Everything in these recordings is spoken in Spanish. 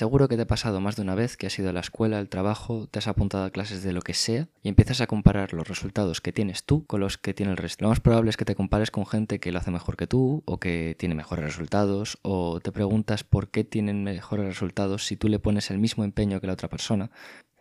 Seguro que te ha pasado más de una vez que has ido a la escuela, al trabajo, te has apuntado a clases de lo que sea y empiezas a comparar los resultados que tienes tú con los que tiene el resto. Lo más probable es que te compares con gente que lo hace mejor que tú o que tiene mejores resultados o te preguntas por qué tienen mejores resultados si tú le pones el mismo empeño que la otra persona.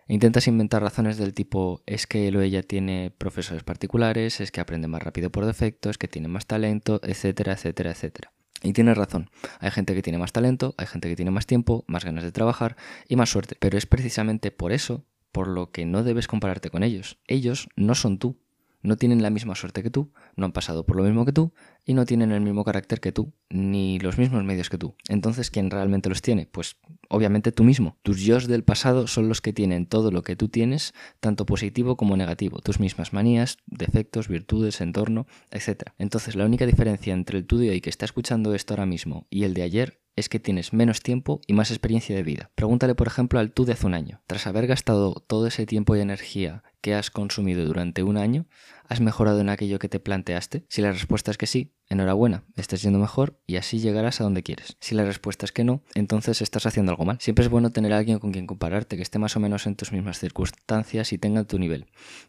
Intentas inventar razones del tipo es que él o ella tiene profesores particulares, es que aprende más rápido por defecto, es que tiene más talento, etcétera, etcétera, etcétera. Y tienes razón, hay gente que tiene más talento, hay gente que tiene más tiempo, más ganas de trabajar y más suerte, pero es precisamente por eso por lo que no debes compararte con ellos. Ellos no son tú, no tienen la misma suerte que tú, no han pasado por lo mismo que tú y no tienen el mismo carácter que tú, ni los mismos medios que tú. Entonces, ¿quién realmente los tiene? Pues obviamente tú mismo. Tus yo del pasado son los que tienen todo lo que tú tienes, tanto positivo como negativo, tus mismas manías, defectos, virtudes, entorno, etc. Entonces, la única diferencia entre el tú de hoy que está escuchando esto ahora mismo y el de ayer es que tienes menos tiempo y más experiencia de vida. Pregúntale, por ejemplo, al tú de hace un año. Tras haber gastado todo ese tiempo y energía que has consumido durante un año, ¿has mejorado en aquello que te planteaste? Si la respuesta es que sí, enhorabuena, estás yendo mejor y así llegarás a donde quieres. Si la respuesta es que no, entonces estás haciendo algo mal. Siempre es bueno tener a alguien con quien compararte, que esté más o menos en tus mismas circunstancias y tenga tu nivel.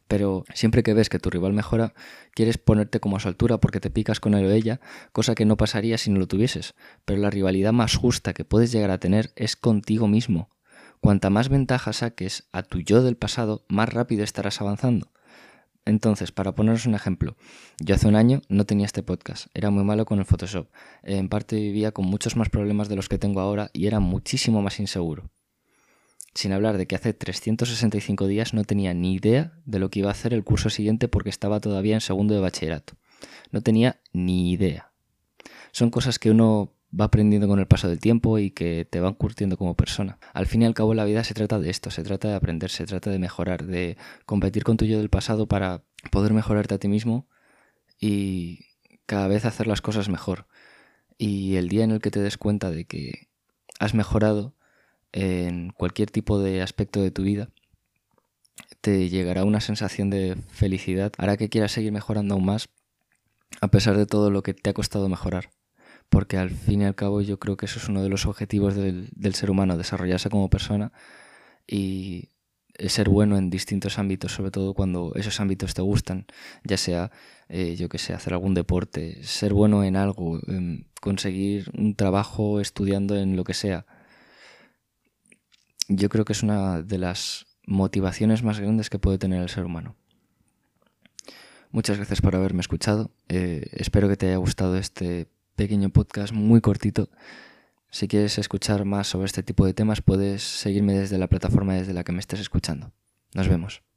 Pero siempre que ves que tu rival mejora, quieres ponerte como a su altura porque te picas con él o ella, cosa que no pasaría si no lo tuvieses. Pero la rivalidad más justa que puedes llegar a tener es contigo mismo. Cuanta más ventaja saques a tu yo del pasado, más rápido estarás avanzando. Entonces, para poneros un ejemplo, yo hace un año no tenía este podcast, era muy malo con el Photoshop, en parte vivía con muchos más problemas de los que tengo ahora y era muchísimo más inseguro. Sin hablar de que hace 365 días no tenía ni idea de lo que iba a hacer el curso siguiente porque estaba todavía en segundo de bachillerato. No tenía ni idea. Son cosas que uno va aprendiendo con el paso del tiempo y que te van curtiendo como persona. Al fin y al cabo la vida se trata de esto, se trata de aprender, se trata de mejorar, de competir con tu yo del pasado para poder mejorarte a ti mismo y cada vez hacer las cosas mejor. Y el día en el que te des cuenta de que has mejorado en cualquier tipo de aspecto de tu vida, te llegará una sensación de felicidad, hará que quieras seguir mejorando aún más a pesar de todo lo que te ha costado mejorar porque al fin y al cabo yo creo que eso es uno de los objetivos del, ser humano, desarrollarse como persona y ser bueno en distintos ámbitos, sobre todo cuando esos ámbitos te gustan, ya sea, eh, yo que sé, hacer algún deporte, ser bueno en algo, conseguir un trabajo estudiando en lo que sea. Yo creo que es una de las motivaciones más grandes que puede tener el ser humano. Muchas gracias por haberme escuchado. Eh, espero que te haya gustado este pequeño podcast muy cortito. Si quieres escuchar más sobre este tipo de temas, puedes seguirme desde la plataforma desde la que me estés escuchando. Nos vemos.